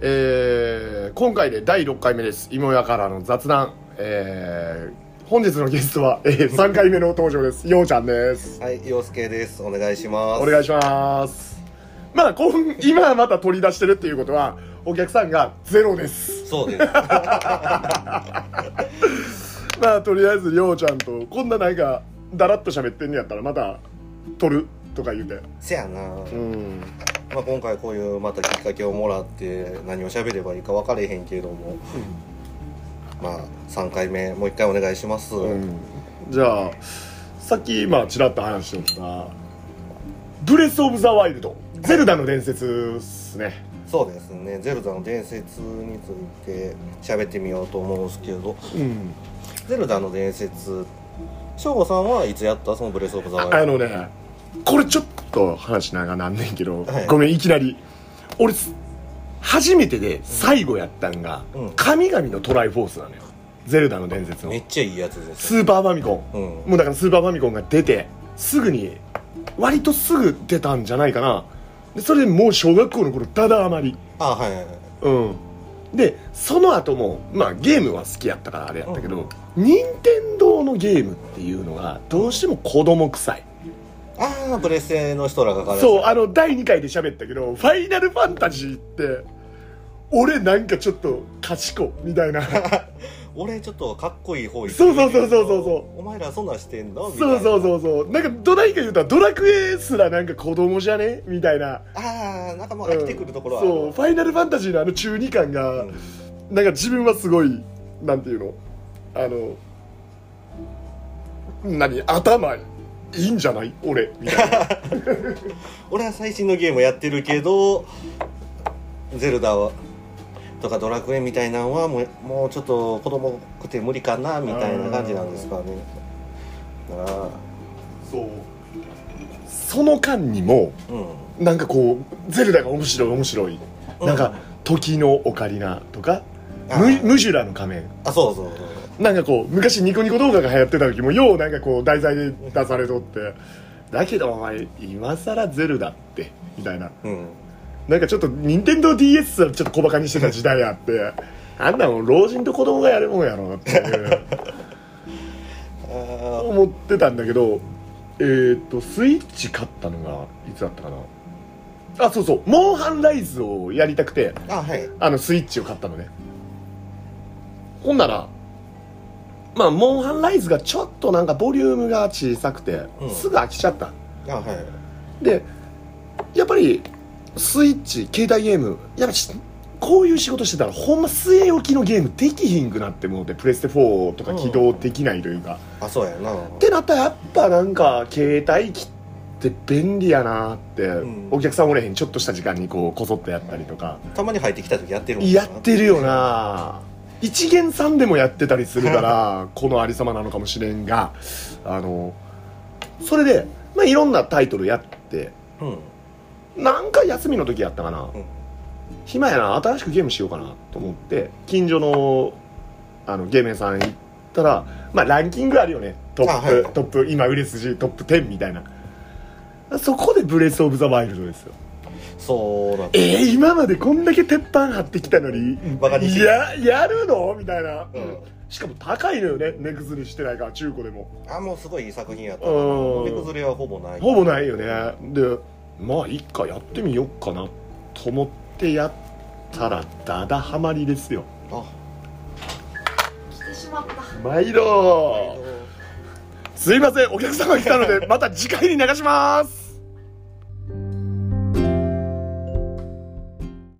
えー今回で第6回目です芋屋からの雑談えー本日のゲストは、えー、3回目の登場ですようちゃんですはい、陽介です。お願いします。お願いしますまあ今今また取り出してるっていうことはお客さんがゼロですそうです。まあとりあえずりょうちゃんとこんななんかだらっと喋ってんのやったらまた撮るとか言うてせやな。うんまあ、今回こういうまたきっかけをもらって何を喋ればいいか分かれへんけれども、まあ3回目もう一回お願いします。うんじゃあさっきまあちらっと話してた「ブレス・オブ・ザ・ワイルド」ゼルダの伝説っすねそうですね。ゼルダの伝説について喋ってみようと思うんですけど、うんゼルダの伝説。翔吾さんはいつやった？そのブレスオブザワイルド。あのねこれちょっと話しなんねんけど、はい。ごめんいきなり。俺初めてで最後やったんが、うん。神々のトライフォースなのよ。ゼルダの伝説の。めっちゃいいやつです。スーパーファミコン、うん。もうだからスーパーファミコンが出てすぐに割とすぐ出たんじゃないかな。でそれでもう小学校の頃ダダ余り。あ、はいはいはい。うん。でその後もまあゲームは好きやったからあれやったけど、任天堂のゲームっていうのがどうしても子供臭いああ、プレステの人らがからそうあの第2回で喋ったけど「ファイナルファンタジー」って俺なんかちょっと賢みたいな。俺ちょっとかっこいい方そうそうそうそうそうそう。お前らそんなんしてんの？みたいなそうそうそうそう。なんかどないか言うたらドラクエすらなんか子供じゃね？みたいな。ああなんかもう飽きてくるところはあるそうファイナルファンタジーのあの中二感が、うん。なんか自分はすごいなんていうの？あの何？頭いいんじゃない？俺。みたいな。俺は最新のゲームやってるけどゼルダはとかドラクエみたいなのはもうもうちょっと子供くて無理かなみたいな感じなんですかね。あそう。その間にもあうん。なんかこうゼルダが面白い面白い、うん。なんか時のオカリナとかムジュラの仮面。あそうそうそうなんかこう昔ニコニコ動画が流行ってた時もようなんかこう題材で出されとってだけどお前今更ゼルダってみたいな。うん。なんかちょっと任天堂 d s はちょっと小バカにしてた時代あってあんなもん老人と子供がやるもんやろっていう。あ 思ってたんだけどえーっとスイッチ買ったのがいつだったかな。あそうそう。モンハンライズをやりたくてーあはい。あのスイッチを買ったのね。ほんならまあモンハンライズがちょっとなんかボリュームが小さくて、うん。すぐ飽きちゃった。あはいでやっぱりスイッチ携帯ゲームやっぱしこういう仕事してたらほんま据え置きのゲームできひんくなってもうてプレステ4とか起動できないというか、あそうやな。ってなったらやっぱなんか携帯機って便利やなって、ん。お客さんおれへんちょっとした時間にこうこそっとやったりとか、たまに入ってきた時やってるもんな。やってるよな一元さんでもやってたりするから このありさまなのかもしれんがあのそれで、まあ、いろんなタイトルやってうん。なんか休みの時やったかな、ん。暇やな新しくゲームしようかなと思って近所のあのゲーム屋さん行ったら、まあ、ランキングあるよね。トップ、あはい。トップ今売れ筋トップ10みたいな。そこでブレス・オブ・ザ・ワイルドですよそうなんえー、今までこんだけ鉄板張ってきたのにバカにしてややるの？みたいな、うん。しかも高いのよね値崩れしてないから中古でも。あもうすごいいい作品やったうん。値崩れはほぼない。ほぼないよね。でまあいっかやってみようかなと思ってやったらダダハマりですよ。あ。来てしまった。毎度すいませんお客様が来たのでまた次回に流します